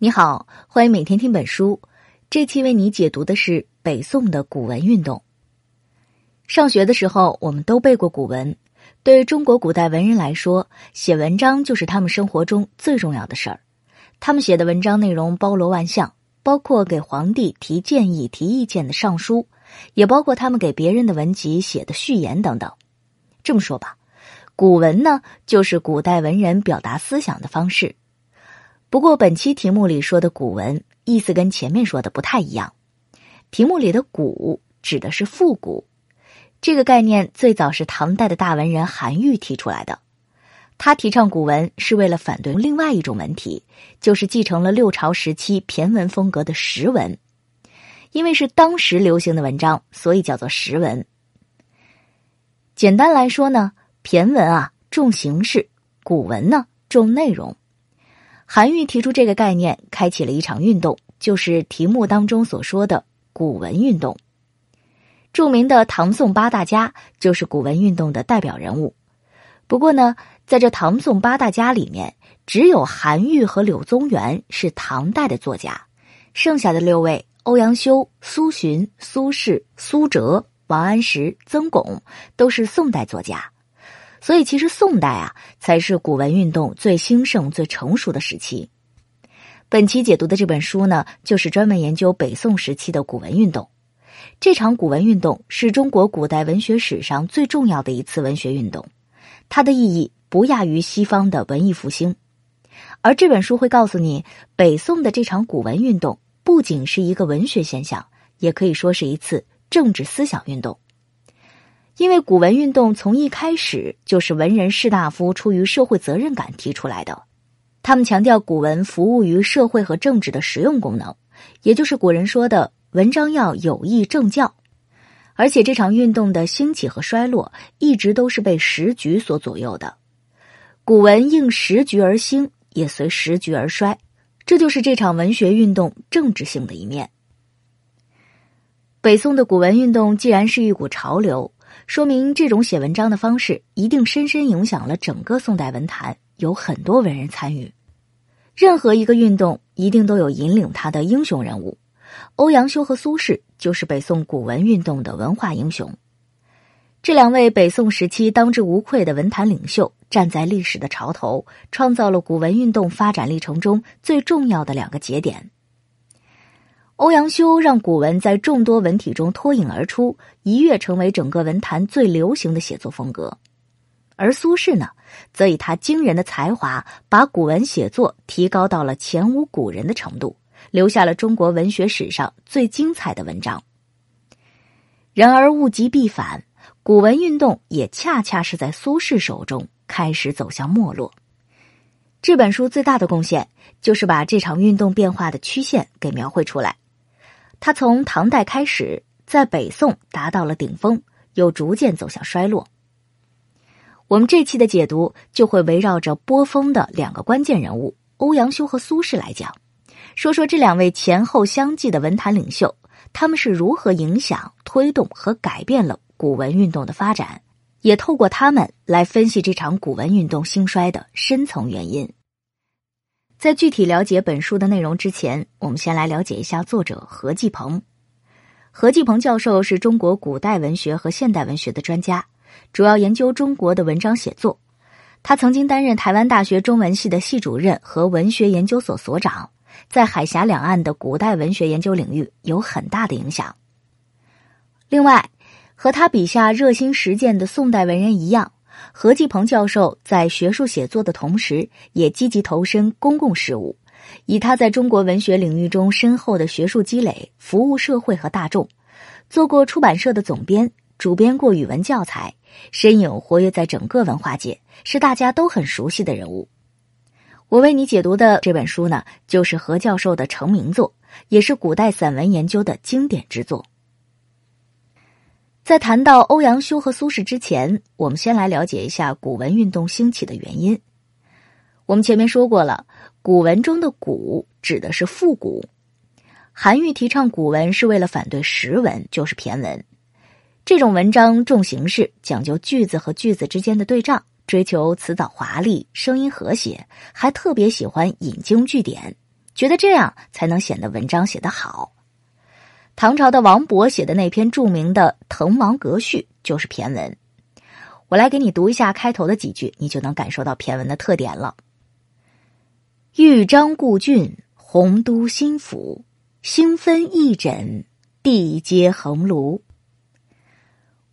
你好，欢迎每天听本书。这期为你解读的是北宋的古文运动。上学的时候，我们都背过古文。对中国古代文人来说，写文章就是他们生活中最重要的事儿。他们写的文章内容包罗万象，包括给皇帝提建议、提意见的上书，也包括他们给别人的文集写的序言等等。这么说吧，古文呢，就是古代文人表达思想的方式。不过，本期题目里说的古文意思跟前面说的不太一样。题目里的“古”指的是复古，这个概念最早是唐代的大文人韩愈提出来的。他提倡古文是为了反对另外一种文体，就是继承了六朝时期骈文风格的实文。因为是当时流行的文章，所以叫做实文。简单来说呢，骈文啊重形式，古文呢重内容。韩愈提出这个概念，开启了一场运动，就是题目当中所说的古文运动。著名的唐宋八大家就是古文运动的代表人物。不过呢，在这唐宋八大家里面，只有韩愈和柳宗元是唐代的作家，剩下的六位欧阳修、苏洵、苏轼、苏辙、王安石、曾巩都是宋代作家。所以，其实宋代啊，才是古文运动最兴盛、最成熟的时期。本期解读的这本书呢，就是专门研究北宋时期的古文运动。这场古文运动是中国古代文学史上最重要的一次文学运动，它的意义不亚于西方的文艺复兴。而这本书会告诉你，北宋的这场古文运动不仅是一个文学现象，也可以说是一次政治思想运动。因为古文运动从一开始就是文人士大夫出于社会责任感提出来的，他们强调古文服务于社会和政治的实用功能，也就是古人说的“文章要有益政教”。而且这场运动的兴起和衰落一直都是被时局所左右的，古文应时局而兴，也随时局而衰，这就是这场文学运动政治性的一面。北宋的古文运动既然是一股潮流。说明这种写文章的方式一定深深影响了整个宋代文坛，有很多文人参与。任何一个运动一定都有引领他的英雄人物，欧阳修和苏轼就是北宋古文运动的文化英雄。这两位北宋时期当之无愧的文坛领袖，站在历史的潮头，创造了古文运动发展历程中最重要的两个节点。欧阳修让古文在众多文体中脱颖而出，一跃成为整个文坛最流行的写作风格。而苏轼呢，则以他惊人的才华，把古文写作提高到了前无古人的程度，留下了中国文学史上最精彩的文章。然而物极必反，古文运动也恰恰是在苏轼手中开始走向没落。这本书最大的贡献，就是把这场运动变化的曲线给描绘出来。他从唐代开始，在北宋达到了顶峰，又逐渐走向衰落。我们这期的解读就会围绕着波峰的两个关键人物欧阳修和苏轼来讲，说说这两位前后相继的文坛领袖，他们是如何影响、推动和改变了古文运动的发展，也透过他们来分析这场古文运动兴衰的深层原因。在具体了解本书的内容之前，我们先来了解一下作者何继鹏。何继鹏教授是中国古代文学和现代文学的专家，主要研究中国的文章写作。他曾经担任台湾大学中文系的系主任和文学研究所所长，在海峡两岸的古代文学研究领域有很大的影响。另外，和他笔下热心实践的宋代文人一样。何继鹏教授在学术写作的同时，也积极投身公共事务，以他在中国文学领域中深厚的学术积累，服务社会和大众。做过出版社的总编，主编过语文教材，身影活跃在整个文化界，是大家都很熟悉的人物。我为你解读的这本书呢，就是何教授的成名作，也是古代散文研究的经典之作。在谈到欧阳修和苏轼之前，我们先来了解一下古文运动兴起的原因。我们前面说过了，古文中的“古”指的是复古。韩愈提倡古文是为了反对实文，就是骈文。这种文章重形式，讲究句子和句子之间的对仗，追求辞藻华丽、声音和谐，还特别喜欢引经据典，觉得这样才能显得文章写得好。唐朝的王勃写的那篇著名的《滕王阁序》就是骈文。我来给你读一下开头的几句，你就能感受到骈文的特点了。豫章故郡，洪都新府，星分翼轸，地接衡庐。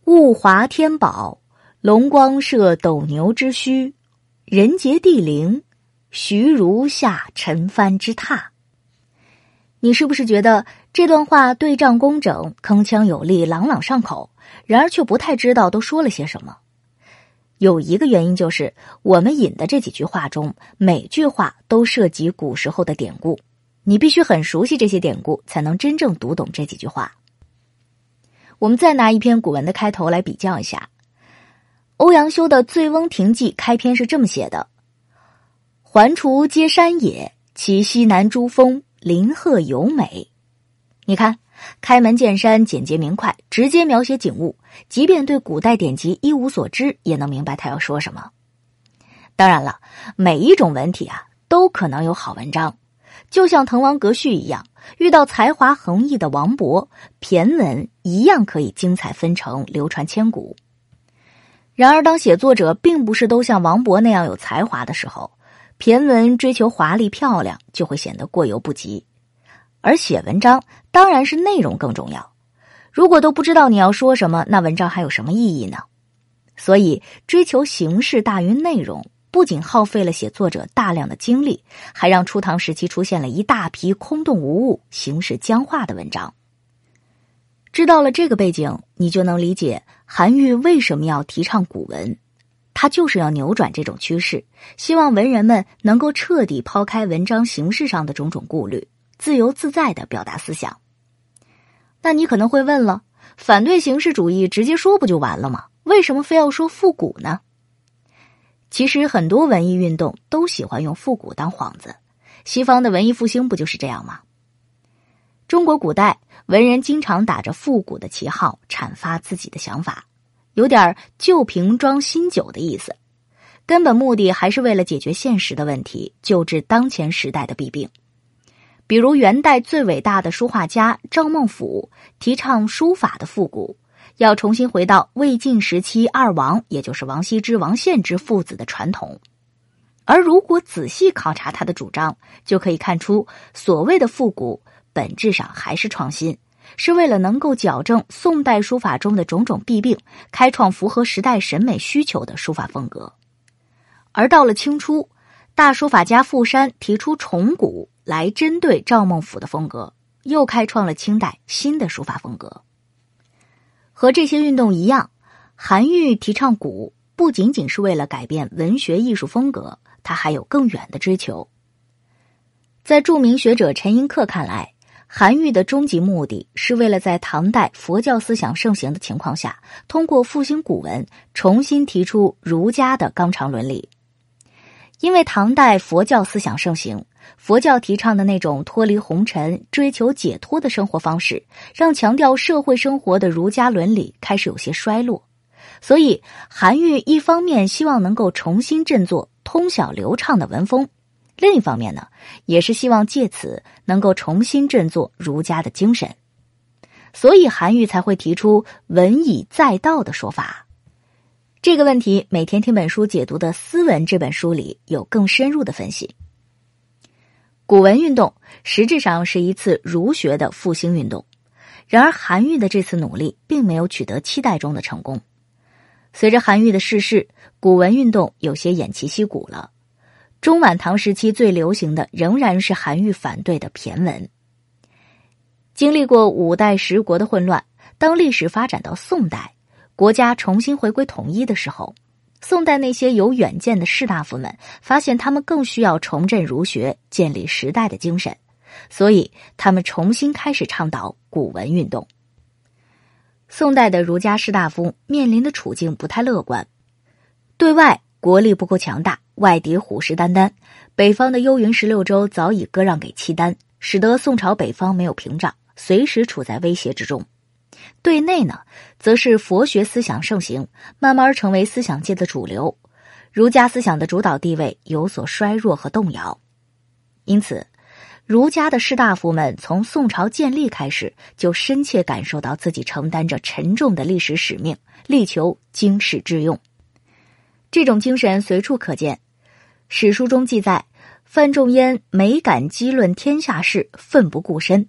物华天宝，龙光射斗牛之墟；人杰地灵，徐如下陈蕃之榻。你是不是觉得这段话对仗工整、铿锵有力、朗朗上口？然而却不太知道都说了些什么？有一个原因就是，我们引的这几句话中，每句话都涉及古时候的典故，你必须很熟悉这些典故，才能真正读懂这几句话。我们再拿一篇古文的开头来比较一下，欧阳修的《醉翁亭记》开篇是这么写的：“环滁皆山也，其西南诸峰，林壑尤美。”你看，开门见山，简洁明快，直接描写景物，即便对古代典籍一无所知，也能明白他要说什么。当然了，每一种文体啊，都可能有好文章。就像《滕王阁序》一样，遇到才华横溢的王勃，骈文一样可以精彩纷呈，流传千古。然而，当写作者并不是都像王勃那样有才华的时候，骈文追求华丽漂亮，就会显得过犹不及。而写文章当然是内容更重要。如果都不知道你要说什么，那文章还有什么意义呢？所以，追求形式大于内容。不仅耗费了写作者大量的精力，还让初唐时期出现了一大批空洞无物、形式僵化的文章。知道了这个背景，你就能理解韩愈为什么要提倡古文，他就是要扭转这种趋势，希望文人们能够彻底抛开文章形式上的种种顾虑，自由自在的表达思想。那你可能会问了，反对形式主义，直接说不就完了吗？为什么非要说复古呢？其实很多文艺运动都喜欢用复古当幌子，西方的文艺复兴不就是这样吗？中国古代文人经常打着复古的旗号阐发自己的想法，有点旧瓶装新酒的意思，根本目的还是为了解决现实的问题，救治当前时代的弊病。比如元代最伟大的书画家赵孟頫提倡书法的复古。要重新回到魏晋时期二王，也就是王羲之、王献之父子的传统。而如果仔细考察他的主张，就可以看出，所谓的复古本质上还是创新，是为了能够矫正宋代书法中的种种弊病，开创符合时代审美需求的书法风格。而到了清初，大书法家傅山提出重古来针对赵孟頫的风格，又开创了清代新的书法风格。和这些运动一样，韩愈提倡古不仅仅是为了改变文学艺术风格，他还有更远的追求。在著名学者陈寅恪看来，韩愈的终极目的是为了在唐代佛教思想盛行的情况下，通过复兴古文，重新提出儒家的纲常伦理。因为唐代佛教思想盛行，佛教提倡的那种脱离红尘、追求解脱的生活方式，让强调社会生活的儒家伦理开始有些衰落。所以，韩愈一方面希望能够重新振作通晓流畅的文风，另一方面呢，也是希望借此能够重新振作儒家的精神。所以，韩愈才会提出“文以载道”的说法。这个问题，每天听本书解读的《斯文》这本书里有更深入的分析。古文运动实质上是一次儒学的复兴运动，然而韩愈的这次努力并没有取得期待中的成功。随着韩愈的逝世，古文运动有些偃旗息鼓了。中晚唐时期最流行的仍然是韩愈反对的骈文。经历过五代十国的混乱，当历史发展到宋代。国家重新回归统一的时候，宋代那些有远见的士大夫们发现，他们更需要重振儒学，建立时代的精神，所以他们重新开始倡导古文运动。宋代的儒家士大夫面临的处境不太乐观，对外国力不够强大，外敌虎视眈眈，北方的幽云十六州早已割让给契丹，使得宋朝北方没有屏障，随时处在威胁之中。对内呢，则是佛学思想盛行，慢慢成为思想界的主流，儒家思想的主导地位有所衰弱和动摇。因此，儒家的士大夫们从宋朝建立开始，就深切感受到自己承担着沉重的历史使命，力求经世致用。这种精神随处可见。史书中记载，范仲淹每敢激论天下事，奋不顾身。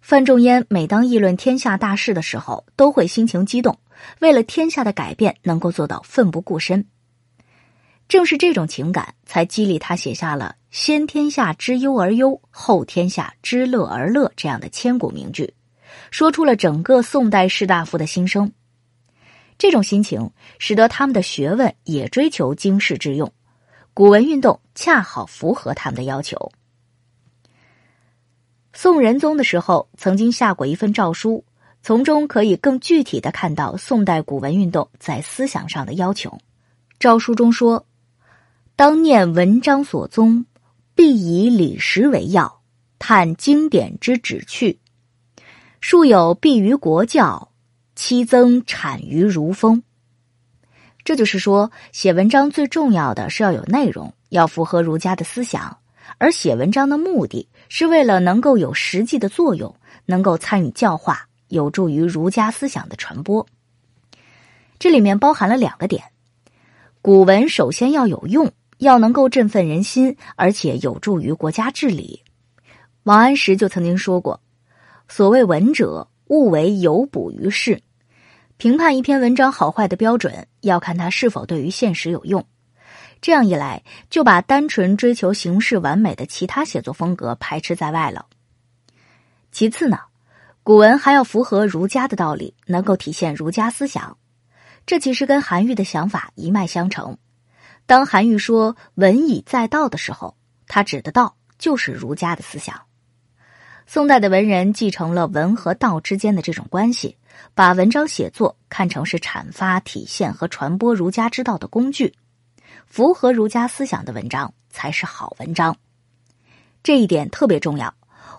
范仲淹每当议论天下大事的时候，都会心情激动，为了天下的改变，能够做到奋不顾身。正是这种情感，才激励他写下了“先天下之忧而忧，后天下之乐而乐”这样的千古名句，说出了整个宋代士大夫的心声。这种心情使得他们的学问也追求经世致用，古文运动恰好符合他们的要求。宋仁宗的时候，曾经下过一份诏书，从中可以更具体的看到宋代古文运动在思想上的要求。诏书中说。当念文章所宗，必以理实为要，探经典之旨趣。树有必于国教，期增产于儒风。这就是说，写文章最重要的是要有内容，要符合儒家的思想。而写文章的目的是为了能够有实际的作用，能够参与教化，有助于儒家思想的传播。这里面包含了两个点：古文首先要有用。要能够振奋人心，而且有助于国家治理。王安石就曾经说过：“所谓文者，务为有补于事。评判一篇文章好坏的标准，要看它是否对于现实有用。这样一来，就把单纯追求形式完美的其他写作风格排斥在外了。其次呢，古文还要符合儒家的道理，能够体现儒家思想。这其实跟韩愈的想法一脉相承。”当韩愈说“文以载道”的时候，他指的道就是儒家的思想。宋代的文人继承了文和道之间的这种关系，把文章写作看成是阐发、体现和传播儒家之道的工具。符合儒家思想的文章才是好文章，这一点特别重要。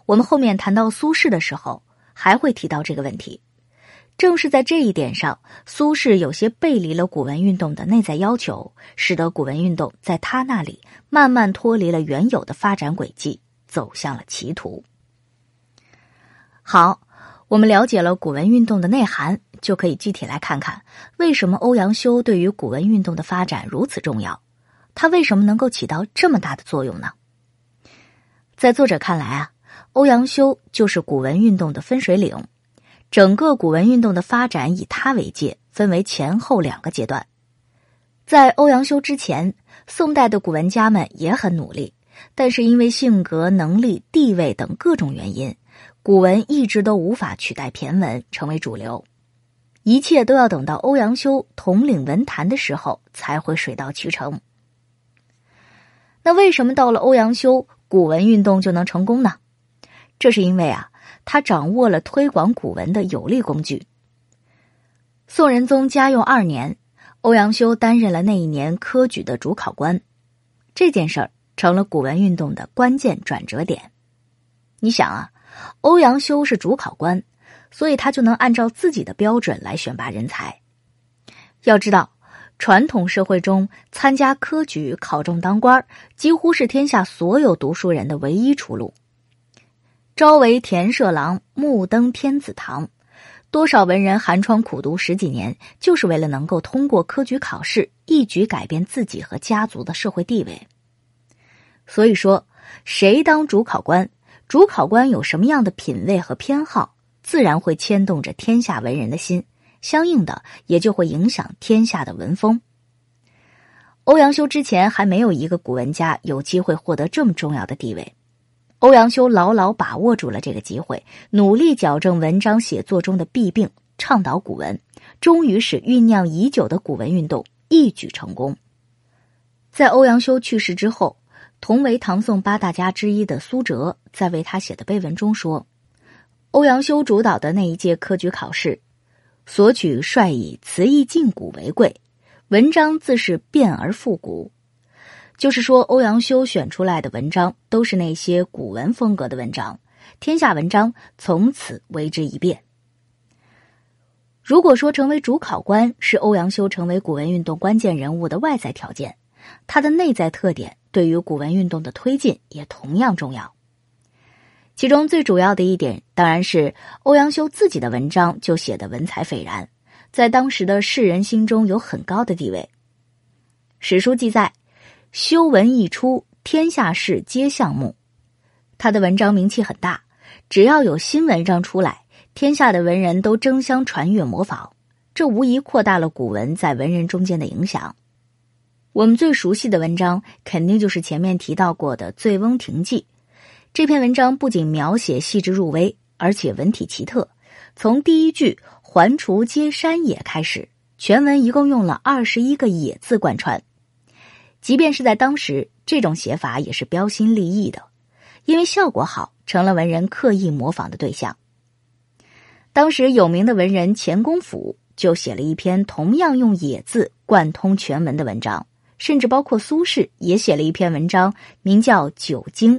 我们后面谈到苏轼的时候，还会提到这个问题。正是在这一点上，苏轼有些背离了古文运动的内在要求，使得古文运动在他那里慢慢脱离了原有的发展轨迹，走向了歧途。好，我们了解了古文运动的内涵，就可以具体来看看为什么欧阳修对于古文运动的发展如此重要，他为什么能够起到这么大的作用呢？在作者看来啊，欧阳修就是古文运动的分水岭。整个古文运动的发展以他为界，分为前后两个阶段。在欧阳修之前，宋代的古文家们也很努力，但是因为性格、能力、地位等各种原因，古文一直都无法取代骈文成为主流。一切都要等到欧阳修统领文坛的时候，才会水到渠成。那为什么到了欧阳修，古文运动就能成功呢？这是因为啊。他掌握了推广古文的有力工具。宋仁宗嘉佑二年，欧阳修担任了那一年科举的主考官，这件事儿成了古文运动的关键转折点。你想啊，欧阳修是主考官，所以他就能按照自己的标准来选拔人才。要知道，传统社会中参加科举考中当官，几乎是天下所有读书人的唯一出路。朝为田舍郎，暮登天子堂。多少文人寒窗苦读十几年，就是为了能够通过科举考试，一举改变自己和家族的社会地位。所以说，谁当主考官，主考官有什么样的品味和偏好，自然会牵动着天下文人的心，相应的也就会影响天下的文风。欧阳修之前还没有一个古文家有机会获得这么重要的地位。欧阳修牢牢把握住了这个机会，努力矫正文章写作中的弊病，倡导古文，终于使酝酿已久的古文运动一举成功。在欧阳修去世之后，同为唐宋八大家之一的苏辙在为他写的碑文中说：“欧阳修主导的那一届科举考试，所取率以词意近古为贵，文章自是变而复古。”就是说，欧阳修选出来的文章都是那些古文风格的文章，天下文章从此为之一变。如果说成为主考官是欧阳修成为古文运动关键人物的外在条件，他的内在特点对于古文运动的推进也同样重要。其中最主要的一点，当然是欧阳修自己的文章就写的文采斐然，在当时的世人心中有很高的地位。史书记载，修文一出，天下事皆向慕。他的文章名气很大，只要有新文章出来，天下的文人都争相传阅模仿，这无疑扩大了古文在文人中间的影响。我们最熟悉的文章，肯定就是前面提到过的《醉翁亭记》。这篇文章不仅描写细致入微，而且文体奇特。从第一句“环滁皆山也”开始，全文一共用了二十一个“也”字贯穿。即便是在当时，这种写法也是标新立异的，因为效果好，成了文人刻意模仿的对象。当时有名的文人钱公甫就写了一篇同样用“也”字贯通全文的文章，甚至包括苏轼也写了一篇文章，名叫《九经》。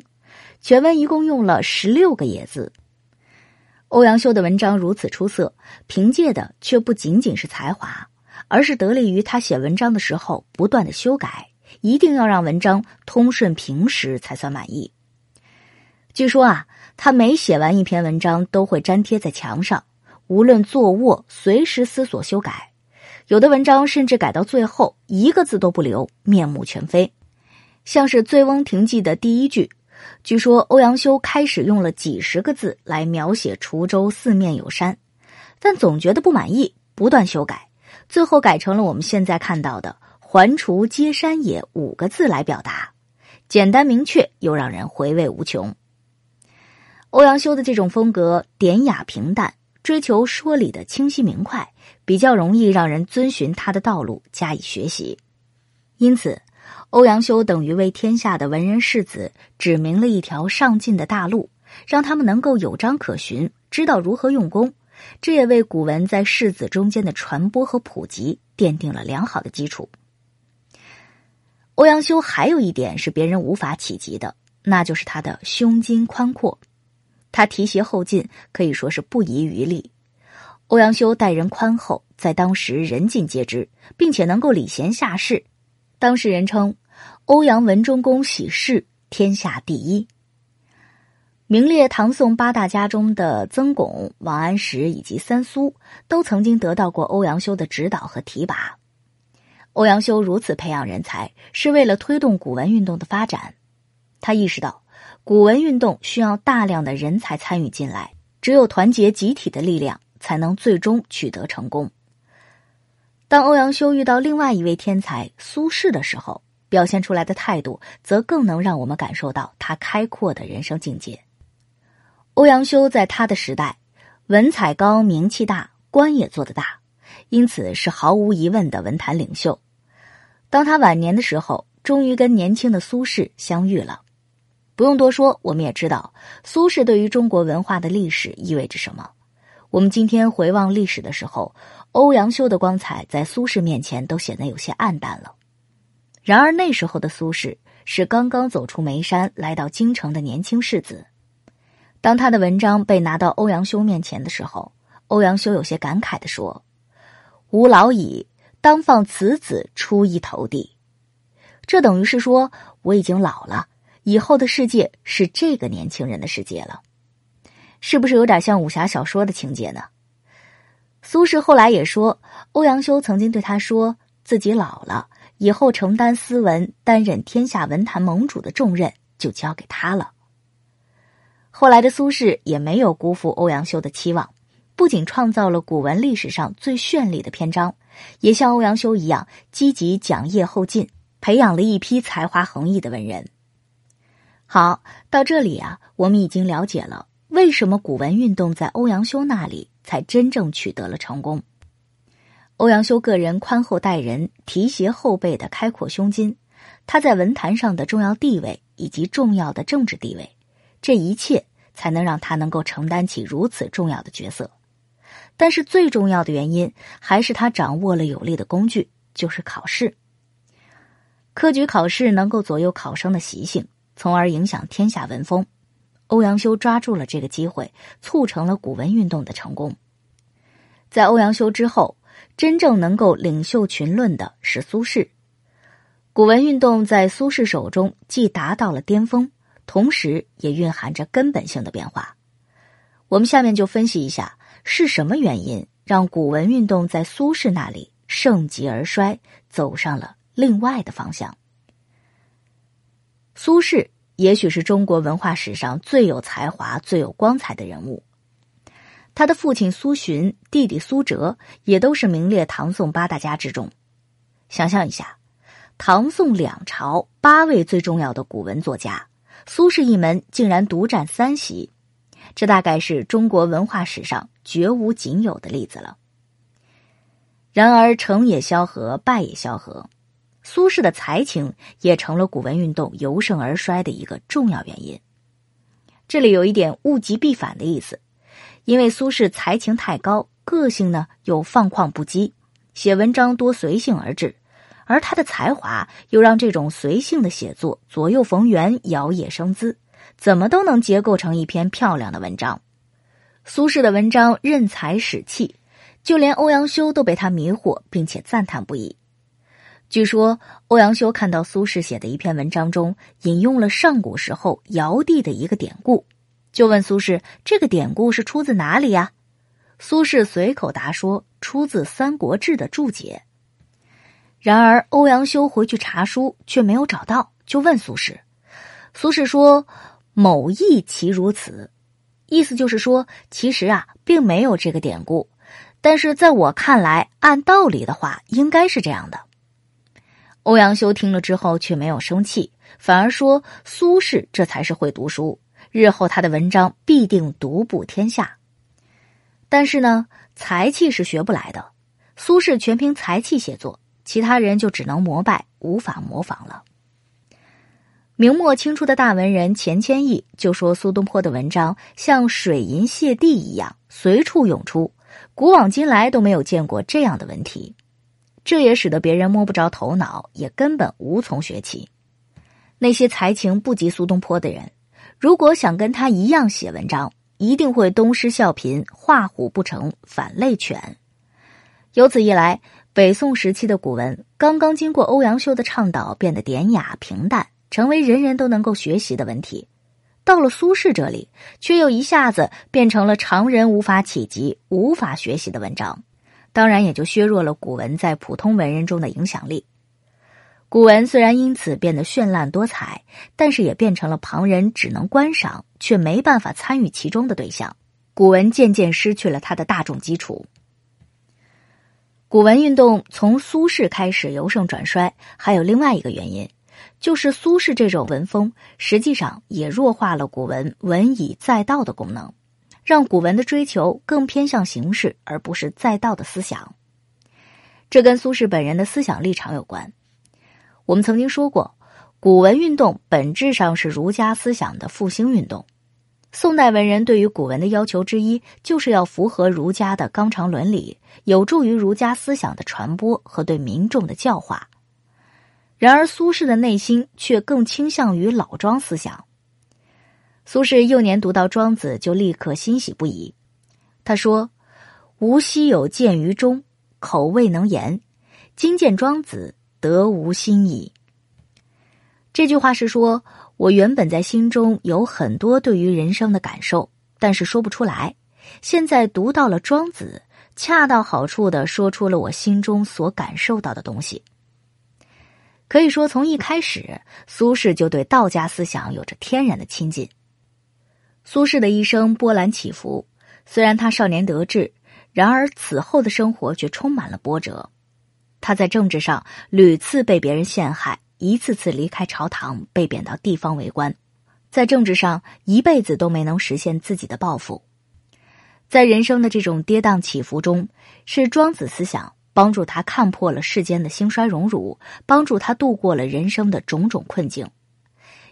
全文一共用了十六个“也”字。欧阳修的文章如此出色，凭借的却不仅仅是才华，而是得力于他写文章的时候不断的修改，一定要让文章通顺平实才算满意。据说啊，他每写完一篇文章都会粘贴在墙上，无论坐卧随时思索修改。有的文章甚至改到最后一个字都不留，面目全非。像是《醉翁亭记》的第一句。据说欧阳修开始用了几十个字来描写滁州四面有山，但总觉得不满意，不断修改，最后改成了我们现在看到的“环滁皆山也”五个字来表达，简单明确又让人回味无穷。欧阳修的这种风格典雅平淡，追求说理的清晰明快，比较容易让人遵循他的道路加以学习，因此。欧阳修等于为天下的文人士子指明了一条上进的大路，让他们能够有章可循，知道如何用功。这也为古文在世子中间的传播和普及奠定了良好的基础。欧阳修还有一点是别人无法企及的，那就是他的胸襟宽阔。他提携后进，可以说是不遗余力。欧阳修待人宽厚，在当时人尽皆知，并且能够礼贤下士。当事人称。欧阳文忠公喜事，天下第一。名列唐宋八大家中的曾巩、王安石以及三苏，都曾经得到过欧阳修的指导和提拔。欧阳修如此培养人才，是为了推动古文运动的发展。他意识到，古文运动需要大量的人才参与进来，只有团结集体的力量，才能最终取得成功。当欧阳修遇到另外一位天才苏轼的时候，表现出来的态度，则更能让我们感受到他开阔的人生境界。欧阳修在他的时代，文采高，名气大，官也做得大，因此是毫无疑问的文坛领袖。当他晚年的时候，终于跟年轻的苏轼相遇了。不用多说，我们也知道苏轼对于中国文化的历史意味着什么。我们今天回望历史的时候，欧阳修的光彩在苏轼面前都显得有些暗淡了。然而那时候的苏轼是刚刚走出眉山来到京城的年轻士子，当他的文章被拿到欧阳修面前的时候，欧阳修有些感慨的说：“吾老矣，当放此子出一头地。”这等于是说我已经老了，以后的世界是这个年轻人的世界了，是不是有点像武侠小说的情节呢？苏轼后来也说，欧阳修曾经对他说自己老了。以后承担斯文、担任天下文坛盟主的重任，就交给他了。后来的苏轼也没有辜负欧阳修的期望，不仅创造了古文历史上最绚丽的篇章，也像欧阳修一样积极讲业后进，培养了一批才华横溢的文人。好，到这里啊，我们已经了解了为什么古文运动在欧阳修那里才真正取得了成功。欧阳修个人宽厚待人、提携后辈的开阔胸襟，他在文坛上的重要地位以及重要的政治地位，这一切才能让他能够承担起如此重要的角色。但是最重要的原因还是他掌握了有力的工具，就是考试。科举考试能够左右考生的习性，从而影响天下文风。欧阳修抓住了这个机会，促成了古文运动的成功。在欧阳修之后。真正能够领袖群论的是苏轼，古文运动在苏轼手中既达到了巅峰，同时也蕴含着根本性的变化。我们下面就分析一下是什么原因让古文运动在苏轼那里盛极而衰，走上了另外的方向。苏轼也许是中国文化史上最有才华、最有光彩的人物。他的父亲苏洵、弟弟苏辙也都是名列唐宋八大家之中。想象一下，唐宋两朝八位最重要的古文作家，苏轼一门竟然独占三席，这大概是中国文化史上绝无仅有的例子了。然而，成也萧何，败也萧何，苏轼的才情也成了古文运动由盛而衰的一个重要原因。这里有一点物极必反的意思。因为苏轼才情太高，个性呢又放旷不羁，写文章多随性而至，而他的才华又让这种随性的写作左右逢源、摇曳生姿，怎么都能结构成一篇漂亮的文章。苏轼的文章任才使气，就连欧阳修都被他迷惑，并且赞叹不已。据说欧阳修看到苏轼写的一篇文章中引用了上古时候尧帝的一个典故。就问苏轼：“这个典故是出自哪里呀？”苏轼随口答说：“出自《三国志》的注解。”然而欧阳修回去查书却没有找到，就问苏轼。苏轼说：“某亦其如此。”意思就是说，其实啊，并没有这个典故，但是在我看来，按道理的话，应该是这样的。欧阳修听了之后却没有生气，反而说：“苏轼这才是会读书。”日后他的文章必定独步天下，但是呢，才气是学不来的。苏轼全凭才气写作，其他人就只能膜拜，无法模仿了。明末清初的大文人钱谦益就说：“苏东坡的文章像水银泻地一样，随处涌出，古往今来都没有见过这样的文体。”这也使得别人摸不着头脑，也根本无从学起。那些才情不及苏东坡的人。如果想跟他一样写文章，一定会东施效颦，画虎不成反类犬。由此一来，北宋时期的古文刚刚经过欧阳修的倡导，变得典雅平淡，成为人人都能够学习的文体。到了苏轼这里，却又一下子变成了常人无法企及、无法学习的文章，当然也就削弱了古文在普通文人中的影响力。古文虽然因此变得绚烂多彩，但是也变成了旁人只能观赏却没办法参与其中的对象。古文渐渐失去了它的大众基础。古文运动从苏轼开始由盛转衰，还有另外一个原因，就是苏轼这种文风实际上也弱化了古文文以载道的功能，让古文的追求更偏向形式而不是载道的思想。这跟苏轼本人的思想立场有关。我们曾经说过，古文运动本质上是儒家思想的复兴运动。宋代文人对于古文的要求之一，就是要符合儒家的纲常伦理，有助于儒家思想的传播和对民众的教化。然而，苏轼的内心却更倾向于老庄思想。苏轼幼年读到庄子，就立刻欣喜不已。他说：“吾昔有见于中，口未能言，今见庄子。”得无心矣。这句话是说，我原本在心中有很多对于人生的感受，但是说不出来。现在读到了庄子，恰到好处的说出了我心中所感受到的东西。可以说，从一开始，苏轼就对道家思想有着天然的亲近。苏轼的一生波澜起伏，虽然他少年得志，然而此后的生活却充满了波折。他在政治上屡次被别人陷害，一次次离开朝堂，被贬到地方为官，在政治上一辈子都没能实现自己的抱负。在人生的这种跌宕起伏中，是庄子思想帮助他看破了世间的兴衰荣辱，帮助他度过了人生的种种困境。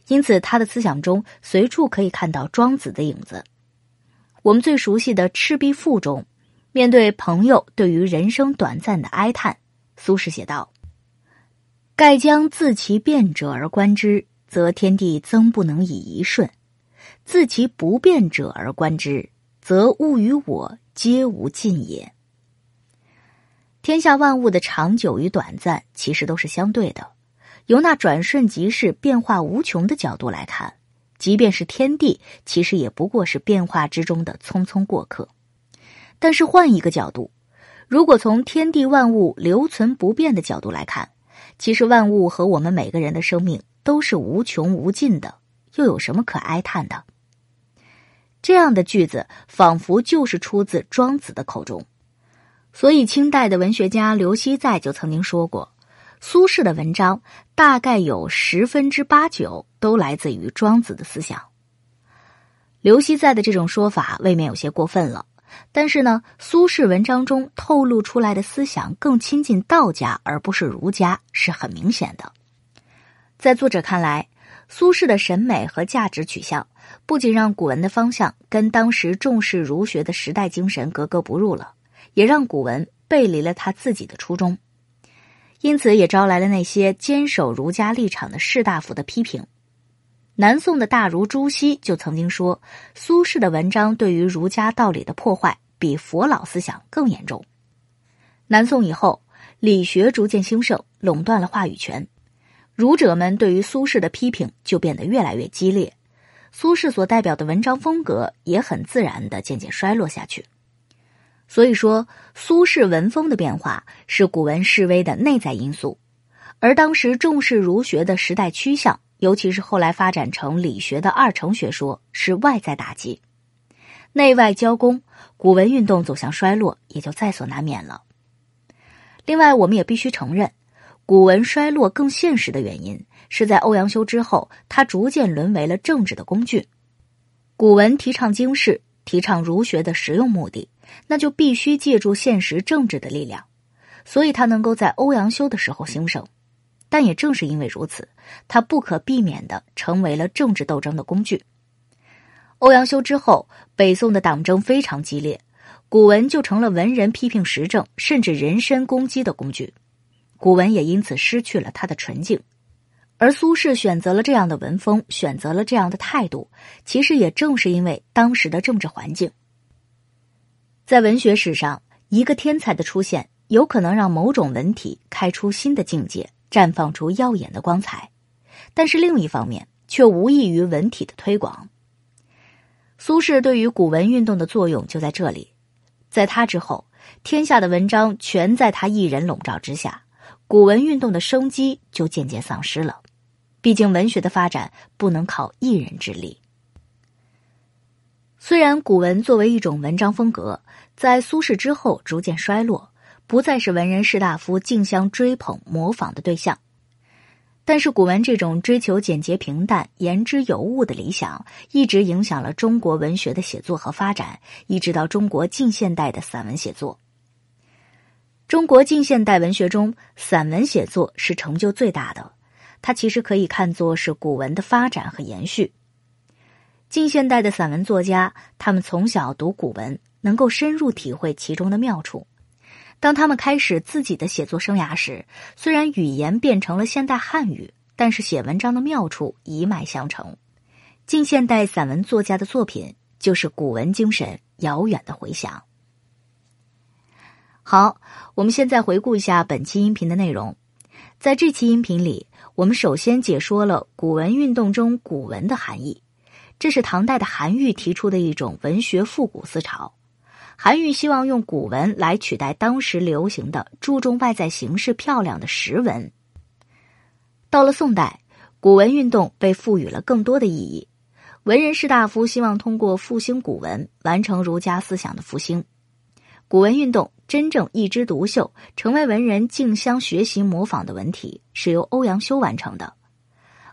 因此，他的思想中随处可以看到庄子的影子。我们最熟悉的《赤壁赋》中，面对朋友对于人生短暂的哀叹。苏轼写道：“盖将自其变者而观之，则天地曾不能以一瞬；自其不变者而观之，则物与我皆无尽也。天下万物的长久与短暂，其实都是相对的。由那转瞬即逝、变化无穷的角度来看，即便是天地，其实也不过是变化之中的匆匆过客。但是换一个角度，如果从天地万物留存不变的角度来看，其实万物和我们每个人的生命都是无穷无尽的，又有什么可哀叹的？这样的句子仿佛就是出自庄子的口中。所以，清代的文学家刘熙载就曾经说过。苏轼的文章大概有十分之八九都来自于庄子的思想。刘熙载的这种说法未免有些过分了，但是呢，苏轼文章中透露出来的思想更亲近道家而不是儒家，是很明显的。在作者看来，苏轼的审美和价值取向不仅让古文的方向跟当时重视儒学的时代精神格格不入了，也让古文背离了他自己的初衷。因此，也招来了那些坚守儒家立场的士大夫的批评。南宋的大儒朱熹就曾经说，苏轼的文章对于儒家道理的破坏比佛老思想更严重。南宋以后，理学逐渐兴盛，垄断了话语权，儒者们对于苏轼的批评就变得越来越激烈，苏轼所代表的文章风格也很自然的渐渐衰落下去。所以说，苏轼文风的变化是古文式微的内在因素，而当时重视儒学的时代趋向，尤其是后来发展成理学的二程学说，是外在打击，内外交攻，古文运动走向衰落也就在所难免了。另外，我们也必须承认，古文衰落更现实的原因是在欧阳修之后，他逐渐沦为了政治的工具。古文提倡经世，提倡儒学的实用目的。那就必须借助现实政治的力量，所以他能够在欧阳修的时候兴盛，但也正是因为如此，他不可避免的成为了政治斗争的工具。欧阳修之后，北宋的党争非常激烈，古文就成了文人批评时政甚至人身攻击的工具，古文也因此失去了它的纯净。而苏轼选择了这样的文风，选择了这样的态度，其实也正是因为当时的政治环境。在文学史上，一个天才的出现，有可能让某种文体开出新的境界，绽放出耀眼的光彩；但是另一方面，却无异于文体的推广。苏轼对于古文运动的作用就在这里，在他之后，天下的文章全在他一人笼罩之下，古文运动的生机就渐渐丧失了。毕竟，文学的发展不能靠一人之力。虽然古文作为一种文章风格，在苏轼之后逐渐衰落，不再是文人士大夫竞相追捧模仿的对象，但是古文这种追求简洁平淡、言之有物的理想，一直影响了中国文学的写作和发展，一直到中国近现代的散文写作。中国近现代文学中，散文写作是成就最大的，它其实可以看作是古文的发展和延续。近现代的散文作家，他们从小读古文，能够深入体会其中的妙处。当他们开始自己的写作生涯时，虽然语言变成了现代汉语，但是写文章的妙处一脉相承。近现代散文作家的作品，就是古文精神遥远的回响。好，我们现在回顾一下本期音频的内容。在这期音频里，我们首先解说了古文运动中古文的含义。这是唐代的韩愈提出的一种文学复古思潮。韩愈希望用古文来取代当时流行的注重外在形式漂亮的实文。到了宋代，古文运动被赋予了更多的意义。文人士大夫希望通过复兴古文，完成儒家思想的复兴。古文运动真正一枝独秀，成为文人竞相学习模仿的文体，是由欧阳修完成的。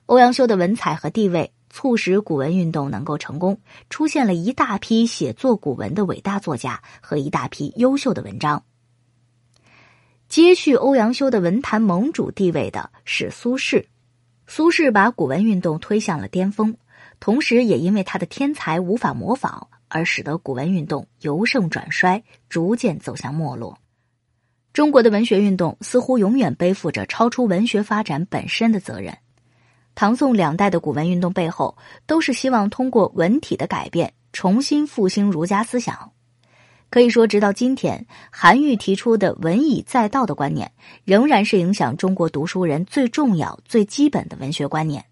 欧阳修的文采和地位。促使古文运动能够成功，出现了一大批写作古文的伟大作家和一大批优秀的文章。接续欧阳修的文坛盟主地位的是苏轼，苏轼把古文运动推向了巅峰，同时也因为他的天才无法模仿，而使得古文运动由盛转衰，逐渐走向没落。中国的文学运动似乎永远背负着超出文学发展本身的责任。唐宋两代的古文运动背后，都是希望通过文体的改变，重新复兴儒家思想。可以说，直到今天，韩愈提出的“文以载道”的观念，仍然是影响中国读书人最重要、最基本的文学观念。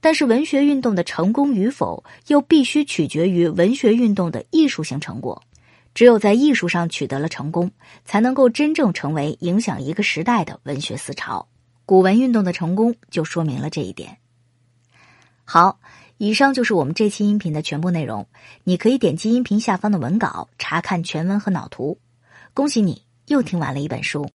但是文学运动的成功与否，又必须取决于文学运动的艺术性成果。只有在艺术上取得了成功，才能够真正成为影响一个时代的文学思潮。古文运动的成功就说明了这一点。好，以上就是我们这期音频的全部内容。你可以点击音频下方的文稿查看全文和脑图。恭喜你又听完了一本书。